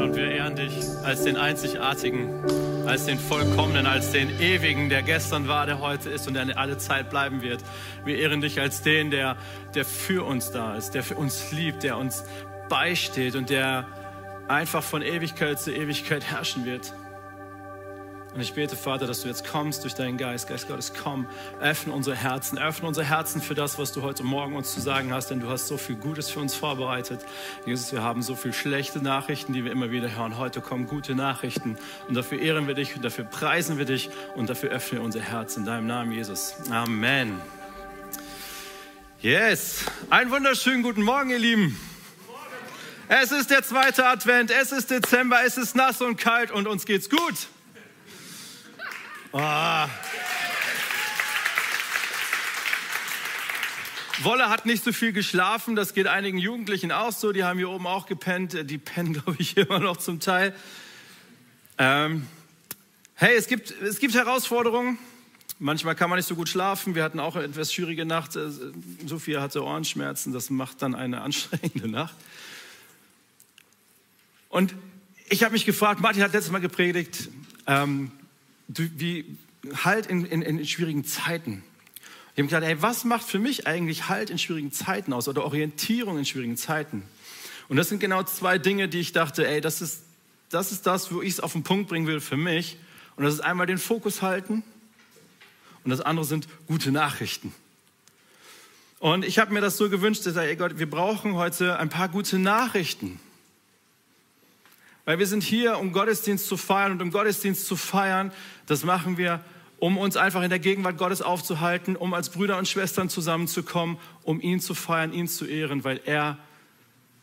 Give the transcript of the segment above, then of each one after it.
Vater, und wir ehren dich als den Einzigartigen, als den Vollkommenen, als den Ewigen, der gestern war, der heute ist und der alle Zeit bleiben wird. Wir ehren dich als den, der, der für uns da ist, der für uns liebt, der uns beisteht und der einfach von Ewigkeit zu Ewigkeit herrschen wird. Und ich bete, Vater, dass du jetzt kommst durch deinen Geist. Geist Gottes, komm, öffne unsere Herzen, öffne unsere Herzen für das, was du heute Morgen uns zu sagen hast, denn du hast so viel Gutes für uns vorbereitet. Jesus, wir haben so viel schlechte Nachrichten, die wir immer wieder hören. Heute kommen gute Nachrichten und dafür ehren wir dich und dafür preisen wir dich und dafür öffne unser Herz in deinem Namen, Jesus. Amen. Yes, einen wunderschönen guten Morgen, ihr Lieben. Es ist der zweite Advent, es ist Dezember, es ist nass und kalt und uns geht's gut. Oh. Wolle hat nicht so viel geschlafen, das geht einigen Jugendlichen auch so, die haben hier oben auch gepennt, die pennen, glaube ich, immer noch zum Teil. Ähm, hey, es gibt, es gibt Herausforderungen. Manchmal kann man nicht so gut schlafen. Wir hatten auch eine etwas schwierige Nacht. Äh, Sophia hatte Ohrenschmerzen. Das macht dann eine anstrengende Nacht. Und ich habe mich gefragt, Martin hat letztes Mal gepredigt, ähm, wie Halt in, in, in schwierigen Zeiten. Ich habe gedacht, hey, was macht für mich eigentlich Halt in schwierigen Zeiten aus oder Orientierung in schwierigen Zeiten? Und das sind genau zwei Dinge, die ich dachte, ey, das ist das, ist das wo ich es auf den Punkt bringen will für mich. Und das ist einmal den Fokus halten und das andere sind gute Nachrichten. Und ich habe mir das so gewünscht, dass, ey Gott, wir brauchen heute ein paar gute Nachrichten. Weil wir sind hier, um Gottesdienst zu feiern und um Gottesdienst zu feiern, das machen wir, um uns einfach in der Gegenwart Gottes aufzuhalten, um als Brüder und Schwestern zusammenzukommen, um ihn zu feiern, ihn zu ehren, weil er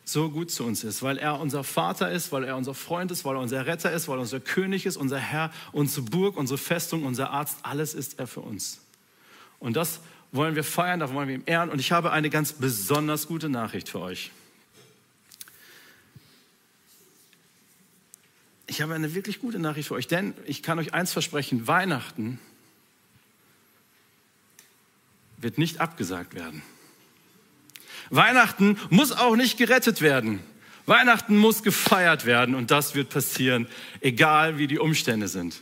so gut zu uns ist, weil er unser Vater ist, weil er unser Freund ist, weil er unser Retter ist, weil er unser König ist, unser Herr, unsere Burg, unsere Festung, unser Arzt, alles ist er für uns. Und das wollen wir feiern, da wollen wir ihm ehren. Und ich habe eine ganz besonders gute Nachricht für euch. Ich habe eine wirklich gute Nachricht für euch, denn ich kann euch eins versprechen, Weihnachten wird nicht abgesagt werden. Weihnachten muss auch nicht gerettet werden. Weihnachten muss gefeiert werden und das wird passieren, egal wie die Umstände sind.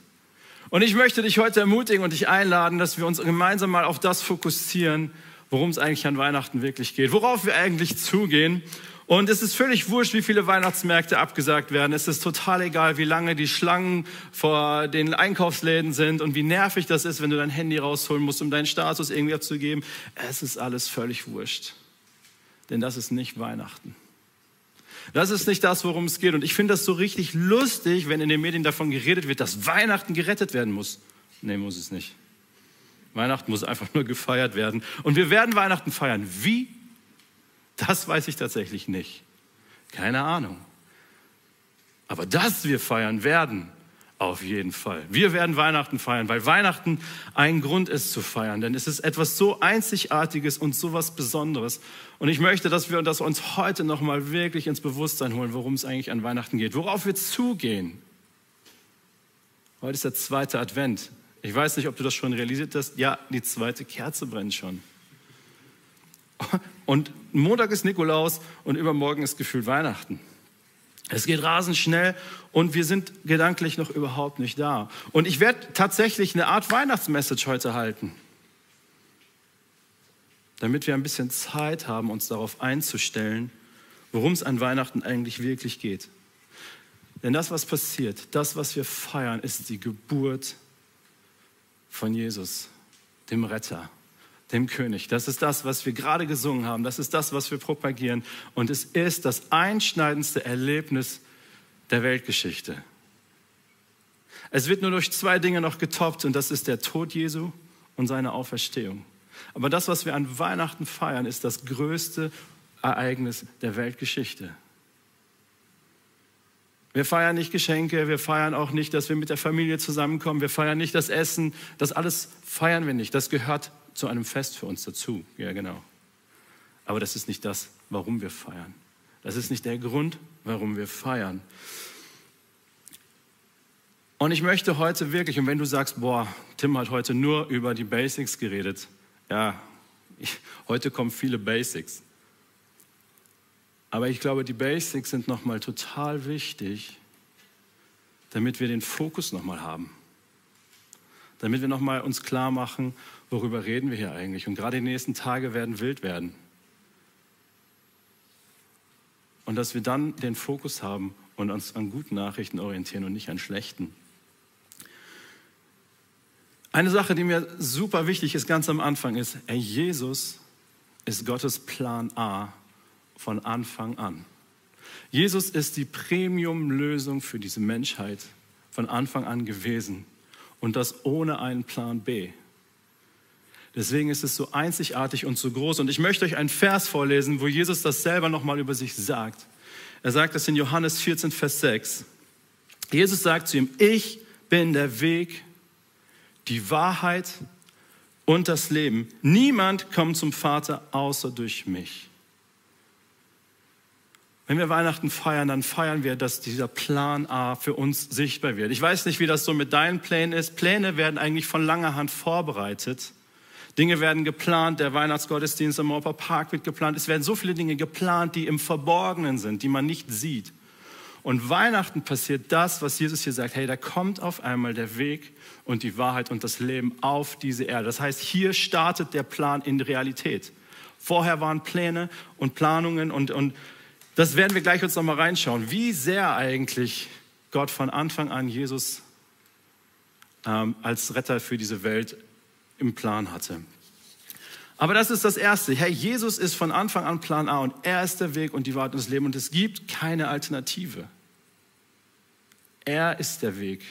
Und ich möchte dich heute ermutigen und dich einladen, dass wir uns gemeinsam mal auf das fokussieren, worum es eigentlich an Weihnachten wirklich geht, worauf wir eigentlich zugehen und es ist völlig wurscht, wie viele Weihnachtsmärkte abgesagt werden. Es ist total egal, wie lange die Schlangen vor den Einkaufsläden sind und wie nervig das ist, wenn du dein Handy rausholen musst, um deinen Status irgendwie abzugeben. Es ist alles völlig wurscht. Denn das ist nicht Weihnachten. Das ist nicht das, worum es geht. Und ich finde das so richtig lustig, wenn in den Medien davon geredet wird, dass Weihnachten gerettet werden muss. Nee, muss es nicht. Weihnachten muss einfach nur gefeiert werden. Und wir werden Weihnachten feiern. Wie? Das weiß ich tatsächlich nicht. Keine Ahnung. Aber dass wir feiern werden, auf jeden Fall. Wir werden Weihnachten feiern, weil Weihnachten ein Grund ist zu feiern, denn es ist etwas so Einzigartiges und so was Besonderes. Und ich möchte, dass wir das uns heute nochmal wirklich ins Bewusstsein holen, worum es eigentlich an Weihnachten geht, worauf wir zugehen. Heute ist der zweite Advent. Ich weiß nicht, ob du das schon realisiert hast. Ja, die zweite Kerze brennt schon. Und Montag ist Nikolaus und übermorgen ist gefühlt Weihnachten. Es geht rasend schnell und wir sind gedanklich noch überhaupt nicht da. Und ich werde tatsächlich eine Art Weihnachtsmessage heute halten, damit wir ein bisschen Zeit haben, uns darauf einzustellen, worum es an Weihnachten eigentlich wirklich geht. Denn das, was passiert, das, was wir feiern, ist die Geburt von Jesus, dem Retter dem König. Das ist das, was wir gerade gesungen haben. Das ist das, was wir propagieren. Und es ist das einschneidendste Erlebnis der Weltgeschichte. Es wird nur durch zwei Dinge noch getoppt und das ist der Tod Jesu und seine Auferstehung. Aber das, was wir an Weihnachten feiern, ist das größte Ereignis der Weltgeschichte. Wir feiern nicht Geschenke, wir feiern auch nicht, dass wir mit der Familie zusammenkommen, wir feiern nicht das Essen, das alles feiern wir nicht. Das gehört zu einem Fest für uns dazu. Ja, genau. Aber das ist nicht das, warum wir feiern. Das ist nicht der Grund, warum wir feiern. Und ich möchte heute wirklich, und wenn du sagst, boah, Tim hat heute nur über die Basics geredet, ja, ich, heute kommen viele Basics. Aber ich glaube, die Basics sind nochmal total wichtig, damit wir den Fokus nochmal haben. Damit wir nochmal uns klar machen, worüber reden wir hier eigentlich. Und gerade die nächsten Tage werden wild werden. Und dass wir dann den Fokus haben und uns an guten Nachrichten orientieren und nicht an schlechten. Eine Sache, die mir super wichtig ist, ganz am Anfang, ist, ey, Jesus ist Gottes Plan A von Anfang an. Jesus ist die Premium-Lösung für diese Menschheit von Anfang an gewesen und das ohne einen Plan B. Deswegen ist es so einzigartig und so groß. Und ich möchte euch einen Vers vorlesen, wo Jesus das selber nochmal über sich sagt. Er sagt das in Johannes 14, Vers 6. Jesus sagt zu ihm, ich bin der Weg, die Wahrheit und das Leben. Niemand kommt zum Vater außer durch mich. Wenn wir Weihnachten feiern, dann feiern wir, dass dieser Plan A für uns sichtbar wird. Ich weiß nicht, wie das so mit deinen Plänen ist. Pläne werden eigentlich von langer Hand vorbereitet. Dinge werden geplant, der Weihnachtsgottesdienst im Mauer Park wird geplant. Es werden so viele Dinge geplant, die im Verborgenen sind, die man nicht sieht. Und Weihnachten passiert das, was Jesus hier sagt, hey, da kommt auf einmal der Weg und die Wahrheit und das Leben auf diese Erde. Das heißt, hier startet der Plan in Realität. Vorher waren Pläne und Planungen und, und das werden wir gleich uns nochmal reinschauen, wie sehr eigentlich Gott von Anfang an Jesus ähm, als Retter für diese Welt im Plan hatte. Aber das ist das Erste. Hey, Jesus ist von Anfang an Plan A und er ist der Weg und die Wahrheit und das Leben und es gibt keine Alternative. Er ist der Weg.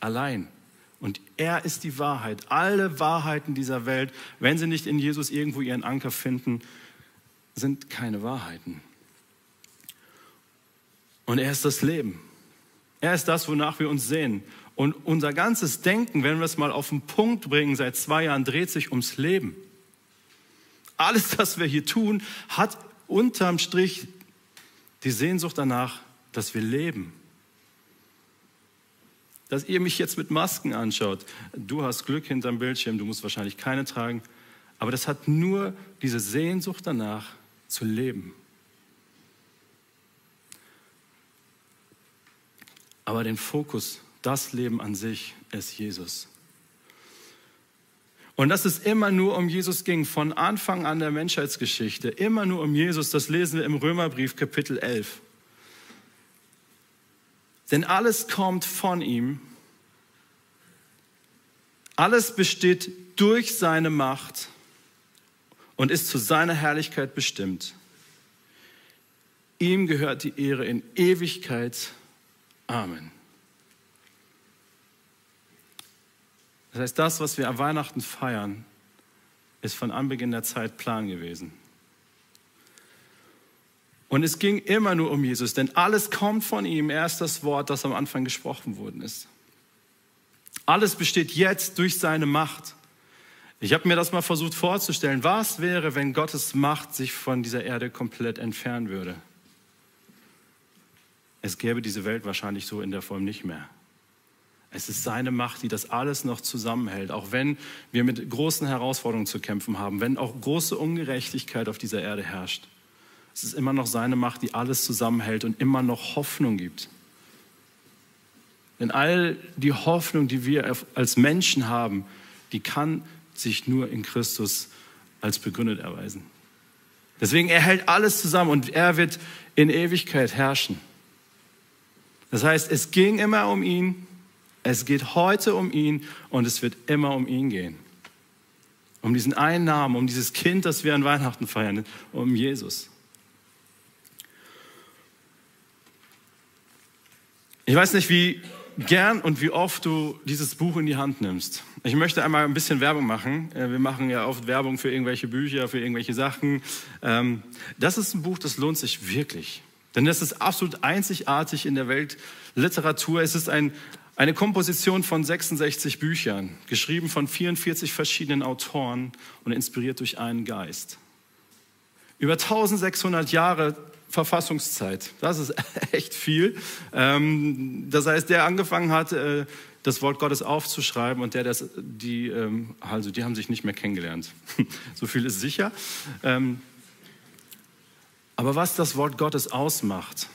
Allein. Und er ist die Wahrheit. Alle Wahrheiten dieser Welt, wenn sie nicht in Jesus irgendwo ihren Anker finden, sind keine Wahrheiten. Und er ist das Leben. Er ist das, wonach wir uns sehen. Und unser ganzes Denken, wenn wir es mal auf den Punkt bringen, seit zwei Jahren dreht sich ums Leben. Alles, was wir hier tun, hat unterm Strich die Sehnsucht danach, dass wir leben. Dass ihr mich jetzt mit Masken anschaut. Du hast Glück hinterm Bildschirm, du musst wahrscheinlich keine tragen. Aber das hat nur diese Sehnsucht danach zu leben. Aber den Fokus, das Leben an sich, ist Jesus. Und dass es immer nur um Jesus ging, von Anfang an der Menschheitsgeschichte, immer nur um Jesus, das lesen wir im Römerbrief Kapitel 11. Denn alles kommt von ihm, alles besteht durch seine Macht und ist zu seiner Herrlichkeit bestimmt. Ihm gehört die Ehre in Ewigkeit Amen. Das heißt, das, was wir an Weihnachten feiern, ist von Anbeginn der Zeit Plan gewesen. Und es ging immer nur um Jesus, denn alles kommt von ihm. Er ist das Wort, das am Anfang gesprochen worden ist. Alles besteht jetzt durch seine Macht. Ich habe mir das mal versucht vorzustellen. Was wäre, wenn Gottes Macht sich von dieser Erde komplett entfernen würde? Es gäbe diese Welt wahrscheinlich so in der Form nicht mehr. Es ist seine Macht, die das alles noch zusammenhält, auch wenn wir mit großen Herausforderungen zu kämpfen haben, wenn auch große Ungerechtigkeit auf dieser Erde herrscht. Es ist immer noch seine Macht, die alles zusammenhält und immer noch Hoffnung gibt. Denn all die Hoffnung, die wir als Menschen haben, die kann sich nur in Christus als begründet erweisen. Deswegen, er hält alles zusammen und er wird in Ewigkeit herrschen. Das heißt, es ging immer um ihn, es geht heute um ihn und es wird immer um ihn gehen. Um diesen einen Namen, um dieses Kind, das wir an Weihnachten feiern, um Jesus. Ich weiß nicht, wie gern und wie oft du dieses Buch in die Hand nimmst. Ich möchte einmal ein bisschen Werbung machen. Äh, wir machen ja oft Werbung für irgendwelche Bücher, für irgendwelche Sachen. Ähm, das ist ein Buch, das lohnt sich wirklich. Denn das ist absolut einzigartig in der Weltliteratur. Es ist ein, eine Komposition von 66 Büchern, geschrieben von 44 verschiedenen Autoren und inspiriert durch einen Geist. Über 1600 Jahre Verfassungszeit. Das ist echt viel. Ähm, das heißt, der angefangen hat, äh, das Wort Gottes aufzuschreiben und der, das, die, ähm, also die haben sich nicht mehr kennengelernt. so viel ist sicher. Aber was das Wort Gottes ausmacht,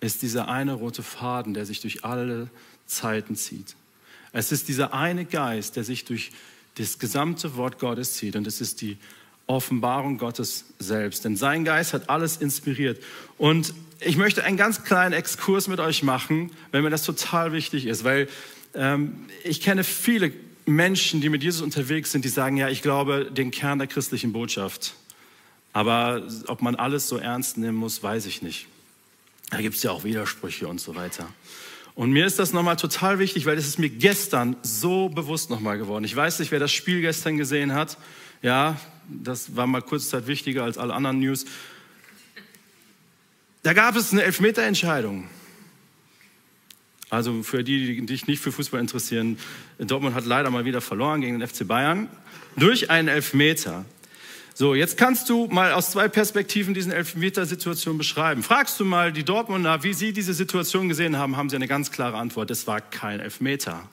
ist dieser eine rote Faden, der sich durch alle Zeiten zieht. Es ist dieser eine Geist, der sich durch das gesamte Wort Gottes zieht und es ist die Offenbarung Gottes selbst. Denn sein Geist hat alles inspiriert. Und ich möchte einen ganz kleinen Exkurs mit euch machen, wenn mir das total wichtig ist, weil ähm, ich kenne viele Menschen, die mit Jesus unterwegs sind, die sagen, ja, ich glaube den Kern der christlichen Botschaft. Aber ob man alles so ernst nehmen muss, weiß ich nicht. Da gibt es ja auch Widersprüche und so weiter. Und mir ist das nochmal total wichtig, weil es ist mir gestern so bewusst nochmal geworden. Ich weiß nicht, wer das Spiel gestern gesehen hat. Ja, das war mal kurze Zeit wichtiger als alle anderen News. Da gab es eine Elfmeterentscheidung. Also für die, die sich nicht für Fußball interessieren, Dortmund hat leider mal wieder verloren gegen den FC Bayern durch einen Elfmeter. So, jetzt kannst du mal aus zwei Perspektiven diesen Elfmeter-Situation beschreiben. Fragst du mal die Dortmunder, wie sie diese Situation gesehen haben, haben sie eine ganz klare Antwort. Es war kein Elfmeter.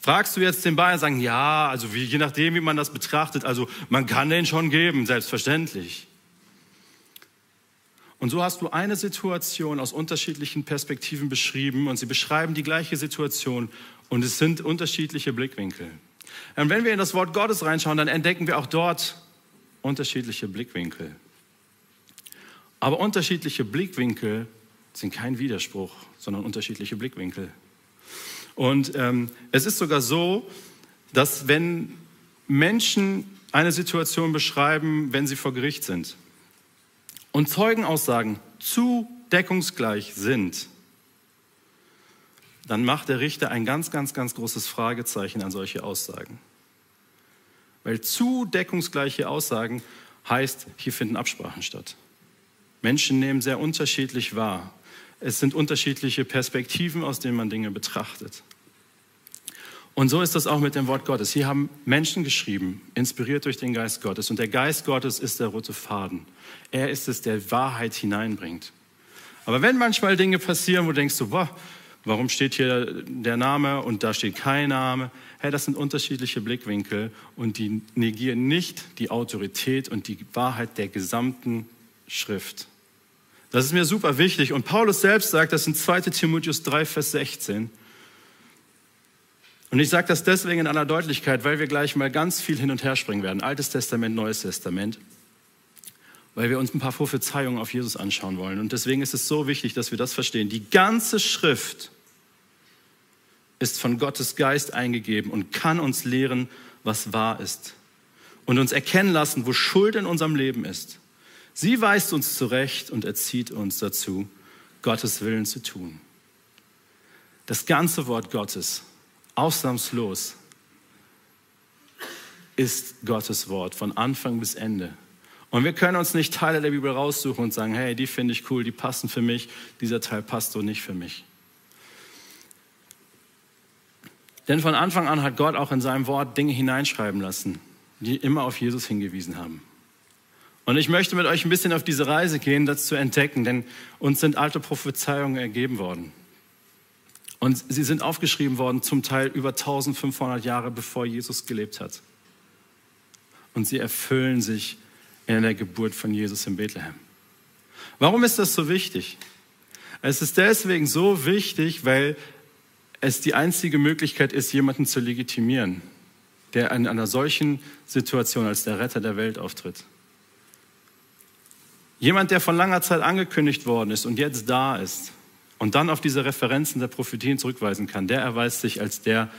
Fragst du jetzt den Bayern, sagen, ja, also wie, je nachdem, wie man das betrachtet, also man kann den schon geben, selbstverständlich. Und so hast du eine Situation aus unterschiedlichen Perspektiven beschrieben und sie beschreiben die gleiche Situation und es sind unterschiedliche Blickwinkel. Und wenn wir in das Wort Gottes reinschauen, dann entdecken wir auch dort unterschiedliche Blickwinkel. Aber unterschiedliche Blickwinkel sind kein Widerspruch, sondern unterschiedliche Blickwinkel. Und ähm, es ist sogar so, dass wenn Menschen eine Situation beschreiben, wenn sie vor Gericht sind, und Zeugenaussagen zu deckungsgleich sind, dann macht der Richter ein ganz, ganz, ganz großes Fragezeichen an solche Aussagen. Weil zu deckungsgleiche Aussagen heißt, hier finden Absprachen statt. Menschen nehmen sehr unterschiedlich wahr. Es sind unterschiedliche Perspektiven, aus denen man Dinge betrachtet. Und so ist das auch mit dem Wort Gottes. Hier haben Menschen geschrieben, inspiriert durch den Geist Gottes. Und der Geist Gottes ist der rote Faden. Er ist es, der Wahrheit hineinbringt. Aber wenn manchmal Dinge passieren, wo du denkst, so, boah, warum steht hier der Name und da steht kein Name? Hey, das sind unterschiedliche Blickwinkel und die negieren nicht die Autorität und die Wahrheit der gesamten Schrift. Das ist mir super wichtig. Und Paulus selbst sagt das in 2 Timotheus 3, Vers 16. Und ich sage das deswegen in aller Deutlichkeit, weil wir gleich mal ganz viel hin und her springen werden. Altes Testament, Neues Testament. Weil wir uns ein paar Prophezeiungen auf Jesus anschauen wollen. Und deswegen ist es so wichtig, dass wir das verstehen. Die ganze Schrift ist von Gottes Geist eingegeben und kann uns lehren, was wahr ist. Und uns erkennen lassen, wo Schuld in unserem Leben ist. Sie weist uns zurecht und erzieht uns dazu, Gottes Willen zu tun. Das ganze Wort Gottes ausnahmslos ist Gottes Wort von Anfang bis Ende. Und wir können uns nicht Teile der Bibel raussuchen und sagen, hey, die finde ich cool, die passen für mich, dieser Teil passt so nicht für mich. Denn von Anfang an hat Gott auch in seinem Wort Dinge hineinschreiben lassen, die immer auf Jesus hingewiesen haben. Und ich möchte mit euch ein bisschen auf diese Reise gehen, das zu entdecken, denn uns sind alte Prophezeiungen ergeben worden. Und sie sind aufgeschrieben worden, zum Teil über 1500 Jahre bevor Jesus gelebt hat. Und sie erfüllen sich in der Geburt von Jesus in Bethlehem. Warum ist das so wichtig? Es ist deswegen so wichtig, weil es die einzige Möglichkeit ist, jemanden zu legitimieren, der in einer solchen Situation als der Retter der Welt auftritt. Jemand, der von langer Zeit angekündigt worden ist und jetzt da ist und dann auf diese Referenzen der Prophetien zurückweisen kann, der erweist sich als der,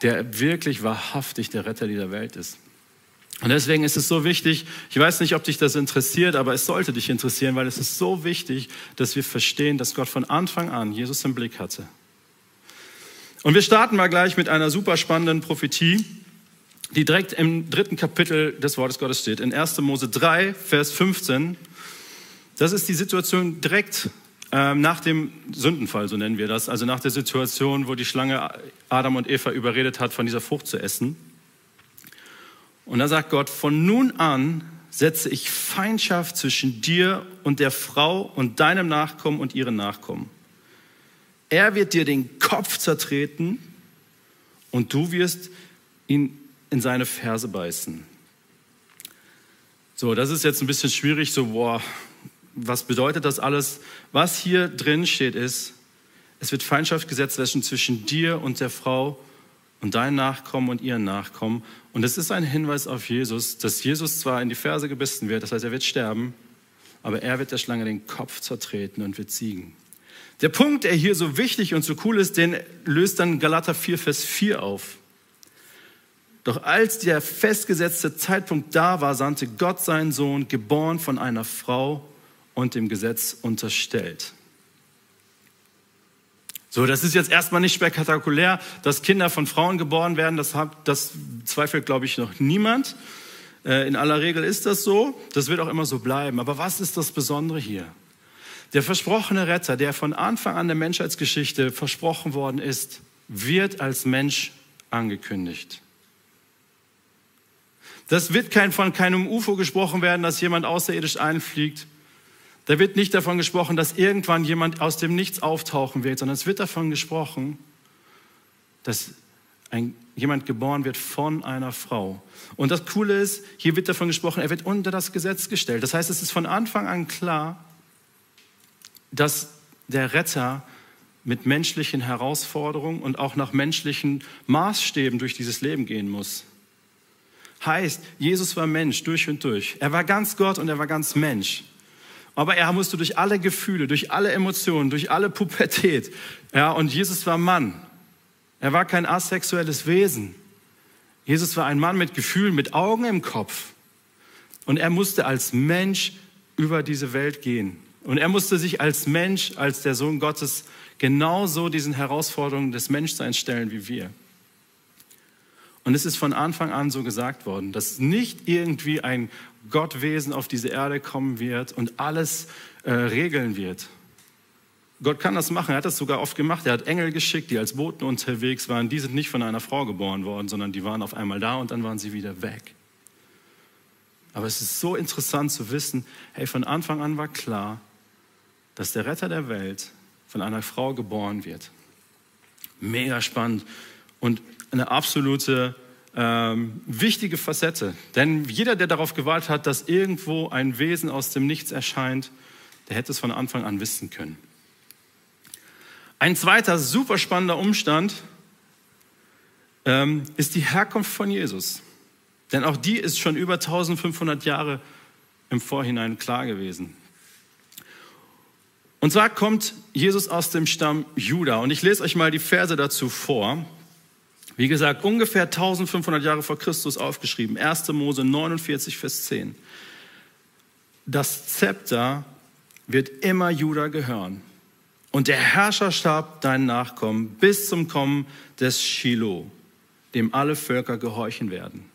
der wirklich wahrhaftig der Retter dieser Welt ist. Und deswegen ist es so wichtig, ich weiß nicht, ob dich das interessiert, aber es sollte dich interessieren, weil es ist so wichtig, dass wir verstehen, dass Gott von Anfang an Jesus im Blick hatte. Und wir starten mal gleich mit einer super spannenden Prophetie, die direkt im dritten Kapitel des Wortes Gottes steht, in 1. Mose 3, Vers 15. Das ist die Situation direkt ähm, nach dem Sündenfall, so nennen wir das, also nach der Situation, wo die Schlange Adam und Eva überredet hat, von dieser Frucht zu essen. Und da sagt Gott, von nun an setze ich Feindschaft zwischen dir und der Frau und deinem Nachkommen und ihren Nachkommen. Er wird dir den Kopf zertreten und du wirst ihn in seine Ferse beißen. So, das ist jetzt ein bisschen schwierig, so, boah, was bedeutet das alles? Was hier drin steht ist, es wird Feindschaft gesetzt zwischen dir und der Frau und deinen Nachkommen und ihren Nachkommen. Und es ist ein Hinweis auf Jesus, dass Jesus zwar in die Ferse gebissen wird, das heißt, er wird sterben, aber er wird der Schlange den Kopf zertreten und wird siegen. Der Punkt, der hier so wichtig und so cool ist, den löst dann Galater 4, Vers 4 auf. Doch als der festgesetzte Zeitpunkt da war, sandte Gott seinen Sohn, geboren von einer Frau und dem Gesetz unterstellt. So, das ist jetzt erstmal nicht spektakulär, dass Kinder von Frauen geboren werden. Das, hat, das zweifelt, glaube ich, noch niemand. Äh, in aller Regel ist das so. Das wird auch immer so bleiben. Aber was ist das Besondere hier? Der versprochene Retter, der von Anfang an der Menschheitsgeschichte versprochen worden ist, wird als Mensch angekündigt. Das wird kein, von keinem UFO gesprochen werden, dass jemand außerirdisch einfliegt. Da wird nicht davon gesprochen, dass irgendwann jemand aus dem Nichts auftauchen wird, sondern es wird davon gesprochen, dass ein, jemand geboren wird von einer Frau. Und das Coole ist, hier wird davon gesprochen, er wird unter das Gesetz gestellt. Das heißt, es ist von Anfang an klar, dass der Retter mit menschlichen Herausforderungen und auch nach menschlichen Maßstäben durch dieses Leben gehen muss. Heißt, Jesus war Mensch durch und durch. Er war ganz Gott und er war ganz Mensch. Aber er musste durch alle Gefühle, durch alle Emotionen, durch alle Pubertät. Ja, und Jesus war Mann. Er war kein asexuelles Wesen. Jesus war ein Mann mit Gefühlen, mit Augen im Kopf. Und er musste als Mensch über diese Welt gehen. Und er musste sich als Mensch, als der Sohn Gottes, genauso diesen Herausforderungen des Menschseins stellen wie wir. Und es ist von Anfang an so gesagt worden, dass nicht irgendwie ein Gottwesen auf diese Erde kommen wird und alles äh, regeln wird. Gott kann das machen, er hat das sogar oft gemacht. Er hat Engel geschickt, die als Boten unterwegs waren. Die sind nicht von einer Frau geboren worden, sondern die waren auf einmal da und dann waren sie wieder weg. Aber es ist so interessant zu wissen, hey, von Anfang an war klar, dass der Retter der Welt von einer Frau geboren wird. Mega spannend. Und eine absolute ähm, wichtige Facette. Denn jeder, der darauf gewartet hat, dass irgendwo ein Wesen aus dem Nichts erscheint, der hätte es von Anfang an wissen können. Ein zweiter super spannender Umstand ähm, ist die Herkunft von Jesus. Denn auch die ist schon über 1500 Jahre im Vorhinein klar gewesen. Und zwar kommt Jesus aus dem Stamm Juda. Und ich lese euch mal die Verse dazu vor. Wie gesagt, ungefähr 1500 Jahre vor Christus aufgeschrieben. 1. Mose 49, Vers 10. Das Zepter wird immer Juda gehören. Und der Herrscherstab dein Nachkommen bis zum Kommen des Shiloh, dem alle Völker gehorchen werden.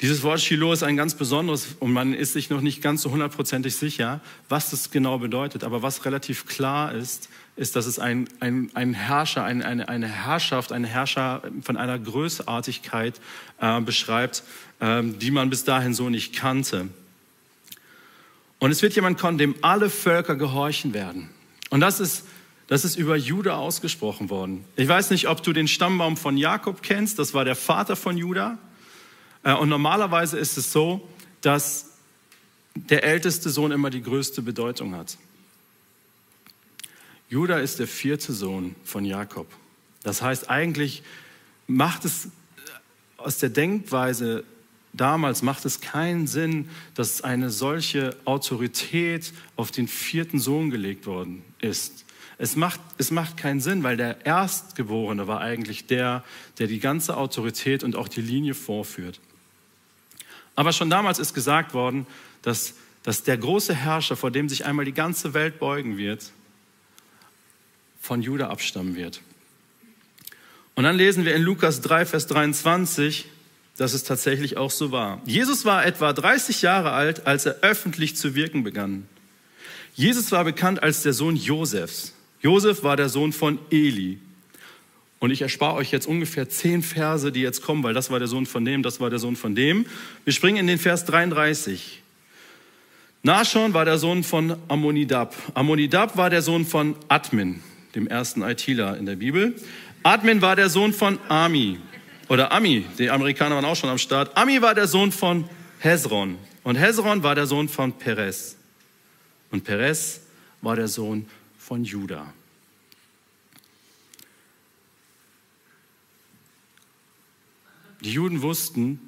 Dieses Wort Shiloh ist ein ganz besonderes und man ist sich noch nicht ganz so hundertprozentig sicher, was das genau bedeutet. Aber was relativ klar ist, ist, dass es ein, ein, ein Herrscher, ein, eine, eine Herrschaft, ein Herrscher von einer Größartigkeit äh, beschreibt, äh, die man bis dahin so nicht kannte. Und es wird jemand kommen, dem alle Völker gehorchen werden. Und das ist, das ist über Juda ausgesprochen worden. Ich weiß nicht, ob du den Stammbaum von Jakob kennst, das war der Vater von Juda. Äh, und normalerweise ist es so, dass der älteste Sohn immer die größte Bedeutung hat. Judah ist der vierte Sohn von Jakob. Das heißt, eigentlich macht es aus der Denkweise damals macht es keinen Sinn, dass eine solche Autorität auf den vierten Sohn gelegt worden ist. Es macht, es macht keinen Sinn, weil der Erstgeborene war eigentlich der, der die ganze Autorität und auch die Linie vorführt. Aber schon damals ist gesagt worden, dass, dass der große Herrscher, vor dem sich einmal die ganze Welt beugen wird, von Juda abstammen wird. Und dann lesen wir in Lukas 3, Vers 23, dass es tatsächlich auch so war. Jesus war etwa 30 Jahre alt, als er öffentlich zu wirken begann. Jesus war bekannt als der Sohn Josefs. Josef war der Sohn von Eli. Und ich erspare euch jetzt ungefähr zehn Verse, die jetzt kommen, weil das war der Sohn von dem, das war der Sohn von dem. Wir springen in den Vers 33. Nashon war der Sohn von Ammonidab. Ammonidab war der Sohn von Admin dem ersten ITler in der Bibel. Admin war der Sohn von Ami oder Ami, die Amerikaner waren auch schon am Start. Ami war der Sohn von Hezron und Hezron war der Sohn von Perez. Und Perez war der Sohn von Juda. Die Juden wussten,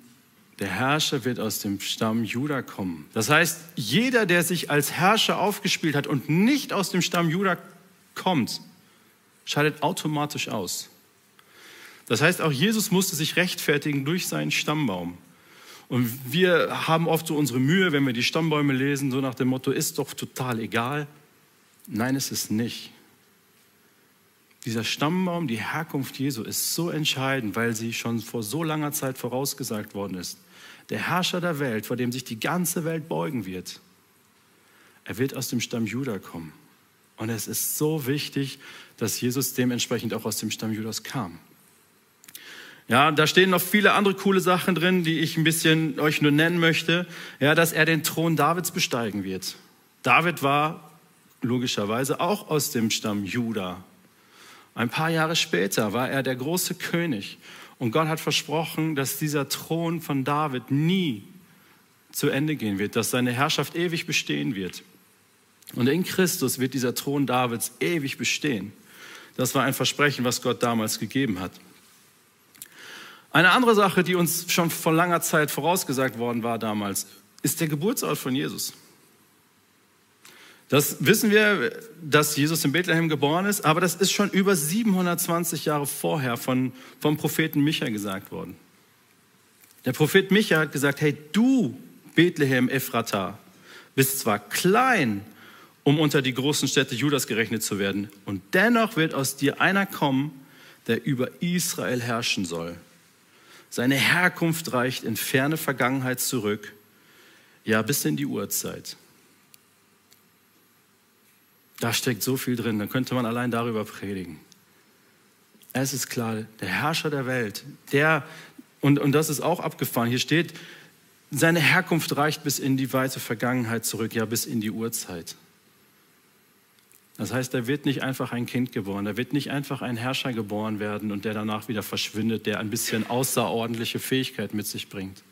der Herrscher wird aus dem Stamm Juda kommen. Das heißt, jeder, der sich als Herrscher aufgespielt hat und nicht aus dem Stamm Juda kommt, scheidet automatisch aus. Das heißt, auch Jesus musste sich rechtfertigen durch seinen Stammbaum. Und wir haben oft so unsere Mühe, wenn wir die Stammbäume lesen, so nach dem Motto, ist doch total egal. Nein, es ist nicht. Dieser Stammbaum, die Herkunft Jesu ist so entscheidend, weil sie schon vor so langer Zeit vorausgesagt worden ist. Der Herrscher der Welt, vor dem sich die ganze Welt beugen wird, er wird aus dem Stamm Juda kommen. Und es ist so wichtig, dass Jesus dementsprechend auch aus dem Stamm Judas kam. Ja, da stehen noch viele andere coole Sachen drin, die ich ein bisschen euch nur nennen möchte. Ja, dass er den Thron Davids besteigen wird. David war logischerweise auch aus dem Stamm Juda. Ein paar Jahre später war er der große König und Gott hat versprochen, dass dieser Thron von David nie zu Ende gehen wird, dass seine Herrschaft ewig bestehen wird. Und in Christus wird dieser Thron Davids ewig bestehen. Das war ein Versprechen, was Gott damals gegeben hat. Eine andere Sache, die uns schon vor langer Zeit vorausgesagt worden war damals, ist der Geburtsort von Jesus. Das wissen wir, dass Jesus in Bethlehem geboren ist, aber das ist schon über 720 Jahre vorher von, vom Propheten Micha gesagt worden. Der Prophet Micha hat gesagt, hey, du Bethlehem Ephrata bist zwar klein, um unter die großen Städte Judas gerechnet zu werden, und dennoch wird aus dir einer kommen, der über Israel herrschen soll. Seine Herkunft reicht in ferne Vergangenheit zurück, ja bis in die Urzeit. Da steckt so viel drin, da könnte man allein darüber predigen. Es ist klar, der Herrscher der Welt, der, und, und das ist auch abgefahren, hier steht, seine Herkunft reicht bis in die weite Vergangenheit zurück, ja bis in die Urzeit. Das heißt, da wird nicht einfach ein Kind geboren, da wird nicht einfach ein Herrscher geboren werden und der danach wieder verschwindet, der ein bisschen außerordentliche Fähigkeit mit sich bringt.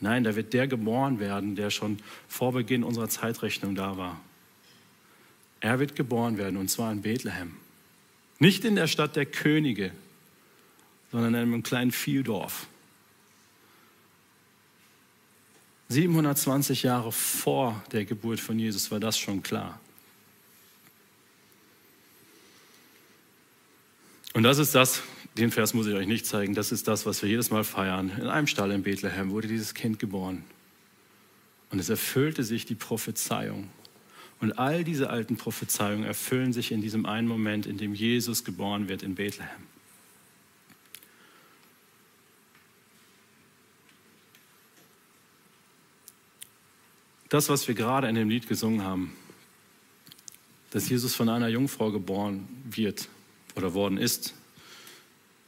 Nein, da wird der geboren werden, der schon vor Beginn unserer Zeitrechnung da war. Er wird geboren werden und zwar in Bethlehem. Nicht in der Stadt der Könige, sondern in einem kleinen Viehdorf. 720 Jahre vor der Geburt von Jesus war das schon klar. Und das ist das, den Vers muss ich euch nicht zeigen, das ist das, was wir jedes Mal feiern. In einem Stall in Bethlehem wurde dieses Kind geboren. Und es erfüllte sich die Prophezeiung. Und all diese alten Prophezeiungen erfüllen sich in diesem einen Moment, in dem Jesus geboren wird in Bethlehem. Das, was wir gerade in dem Lied gesungen haben, dass Jesus von einer Jungfrau geboren wird oder worden ist,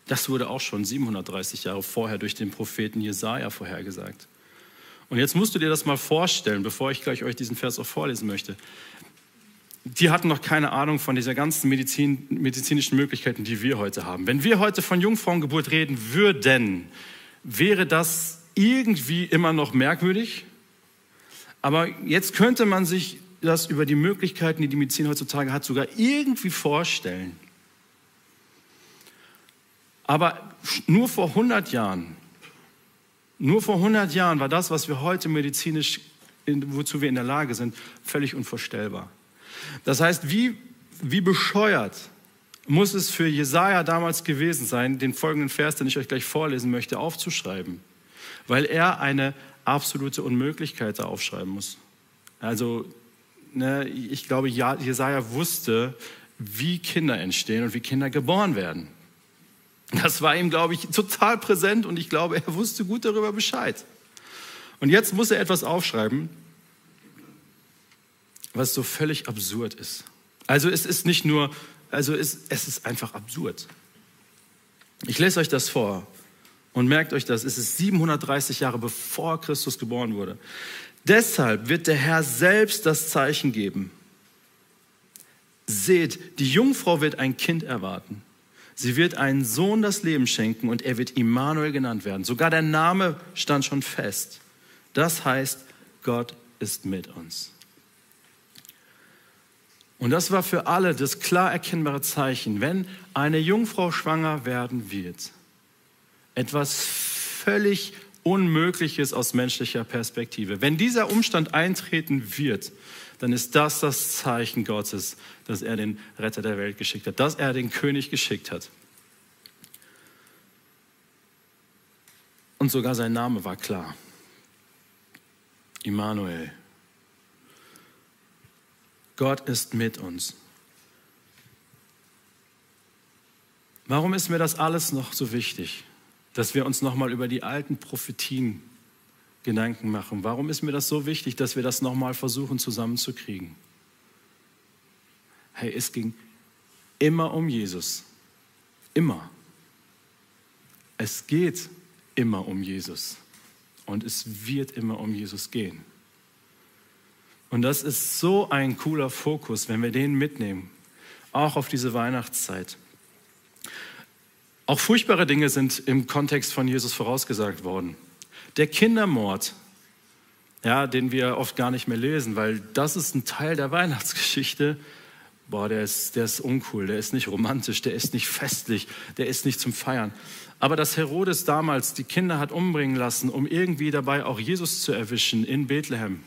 das wurde auch schon 730 Jahre vorher durch den Propheten Jesaja vorhergesagt. Und jetzt musst du dir das mal vorstellen, bevor ich gleich euch diesen Vers auch vorlesen möchte. Die hatten noch keine Ahnung von dieser ganzen Medizin, medizinischen Möglichkeiten, die wir heute haben. Wenn wir heute von Jungfrauengeburt reden würden, wäre das irgendwie immer noch merkwürdig. Aber jetzt könnte man sich das über die Möglichkeiten, die die Medizin heutzutage hat, sogar irgendwie vorstellen. Aber nur vor 100 Jahren nur vor 100 Jahren war das, was wir heute medizinisch, wozu wir in der Lage sind, völlig unvorstellbar. Das heißt, wie, wie bescheuert muss es für Jesaja damals gewesen sein, den folgenden Vers, den ich euch gleich vorlesen möchte, aufzuschreiben? Weil er eine absolute Unmöglichkeit da aufschreiben muss. Also, ne, ich glaube, Jesaja wusste, wie Kinder entstehen und wie Kinder geboren werden. Das war ihm, glaube ich, total präsent und ich glaube, er wusste gut darüber Bescheid. Und jetzt muss er etwas aufschreiben, was so völlig absurd ist. Also es ist nicht nur, also es, es ist einfach absurd. Ich lese euch das vor und merkt euch das, es ist 730 Jahre bevor Christus geboren wurde. Deshalb wird der Herr selbst das Zeichen geben. Seht, die Jungfrau wird ein Kind erwarten Sie wird einen Sohn das Leben schenken und er wird Immanuel genannt werden. Sogar der Name stand schon fest. Das heißt, Gott ist mit uns. Und das war für alle das klar erkennbare Zeichen, wenn eine Jungfrau schwanger werden wird. Etwas völlig Unmögliches aus menschlicher Perspektive. Wenn dieser Umstand eintreten wird, dann ist das das Zeichen Gottes, dass er den Retter der Welt geschickt hat, dass er den König geschickt hat. Und sogar sein Name war klar. Immanuel. Gott ist mit uns. Warum ist mir das alles noch so wichtig, dass wir uns nochmal über die alten Prophetien Gedanken machen? Warum ist mir das so wichtig, dass wir das nochmal versuchen zusammenzukriegen? Hey, es ging immer um Jesus. Immer. Es geht immer um Jesus. Und es wird immer um Jesus gehen. Und das ist so ein cooler Fokus, wenn wir den mitnehmen, auch auf diese Weihnachtszeit. Auch furchtbare Dinge sind im Kontext von Jesus vorausgesagt worden. Der Kindermord, ja, den wir oft gar nicht mehr lesen, weil das ist ein Teil der Weihnachtsgeschichte. Boah, der ist, der ist uncool, der ist nicht romantisch, der ist nicht festlich, der ist nicht zum Feiern. Aber dass Herodes damals die Kinder hat umbringen lassen, um irgendwie dabei auch Jesus zu erwischen in Bethlehem,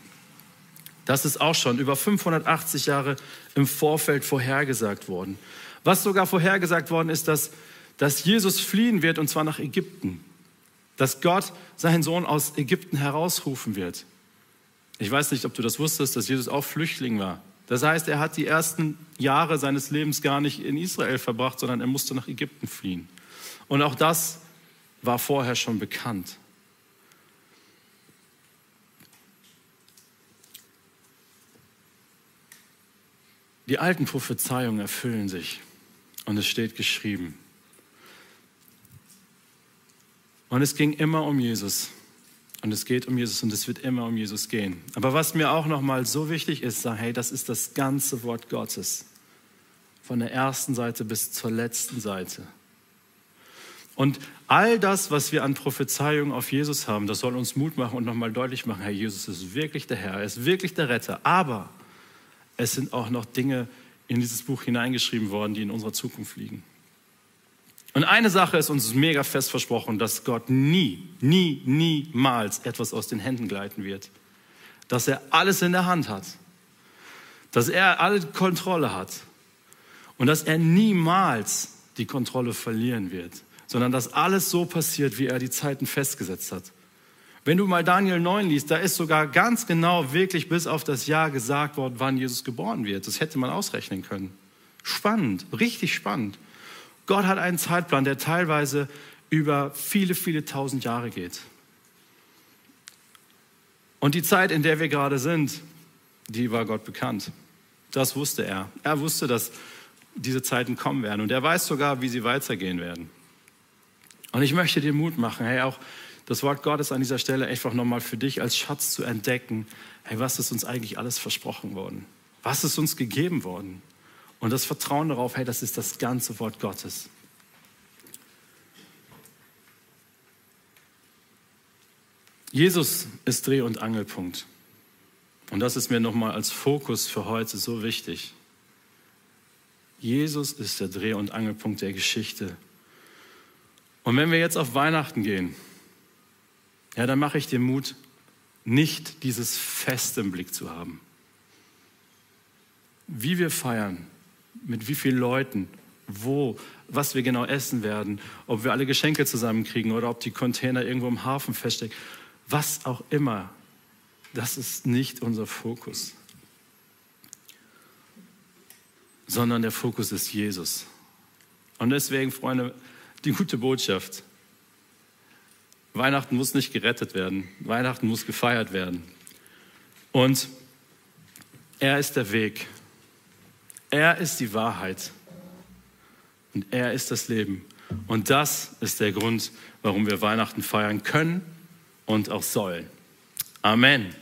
das ist auch schon über 580 Jahre im Vorfeld vorhergesagt worden. Was sogar vorhergesagt worden ist, dass, dass Jesus fliehen wird und zwar nach Ägypten. Dass Gott seinen Sohn aus Ägypten herausrufen wird. Ich weiß nicht, ob du das wusstest, dass Jesus auch Flüchtling war. Das heißt, er hat die ersten Jahre seines Lebens gar nicht in Israel verbracht, sondern er musste nach Ägypten fliehen. Und auch das war vorher schon bekannt. Die alten Prophezeiungen erfüllen sich und es steht geschrieben. Und es ging immer um Jesus. Und es geht um Jesus und es wird immer um Jesus gehen. Aber was mir auch nochmal so wichtig ist, hey, das ist das ganze Wort Gottes. Von der ersten Seite bis zur letzten Seite. Und all das, was wir an Prophezeiungen auf Jesus haben, das soll uns Mut machen und nochmal deutlich machen, Herr, Jesus ist wirklich der Herr, er ist wirklich der Retter. Aber es sind auch noch Dinge in dieses Buch hineingeschrieben worden, die in unserer Zukunft liegen. Und eine Sache ist uns mega fest versprochen, dass Gott nie, nie, niemals etwas aus den Händen gleiten wird. Dass er alles in der Hand hat. Dass er alle Kontrolle hat. Und dass er niemals die Kontrolle verlieren wird. Sondern dass alles so passiert, wie er die Zeiten festgesetzt hat. Wenn du mal Daniel 9 liest, da ist sogar ganz genau wirklich bis auf das Jahr gesagt worden, wann Jesus geboren wird. Das hätte man ausrechnen können. Spannend, richtig spannend. Gott hat einen Zeitplan, der teilweise über viele, viele tausend Jahre geht. Und die Zeit, in der wir gerade sind, die war Gott bekannt. Das wusste er. Er wusste, dass diese Zeiten kommen werden. Und er weiß sogar, wie sie weitergehen werden. Und ich möchte dir Mut machen, hey, auch das Wort Gottes an dieser Stelle einfach nochmal für dich als Schatz zu entdecken. Hey, was ist uns eigentlich alles versprochen worden? Was ist uns gegeben worden? Und das Vertrauen darauf, hey, das ist das ganze Wort Gottes. Jesus ist Dreh- und Angelpunkt. Und das ist mir nochmal als Fokus für heute so wichtig. Jesus ist der Dreh- und Angelpunkt der Geschichte. Und wenn wir jetzt auf Weihnachten gehen, ja, dann mache ich dir Mut, nicht dieses Fest im Blick zu haben. Wie wir feiern, mit wie vielen Leuten, wo, was wir genau essen werden, ob wir alle Geschenke zusammenkriegen oder ob die Container irgendwo im Hafen feststecken, was auch immer, das ist nicht unser Fokus, sondern der Fokus ist Jesus. Und deswegen, Freunde, die gute Botschaft. Weihnachten muss nicht gerettet werden. Weihnachten muss gefeiert werden. Und er ist der Weg. Er ist die Wahrheit. Und er ist das Leben. Und das ist der Grund, warum wir Weihnachten feiern können und auch sollen. Amen.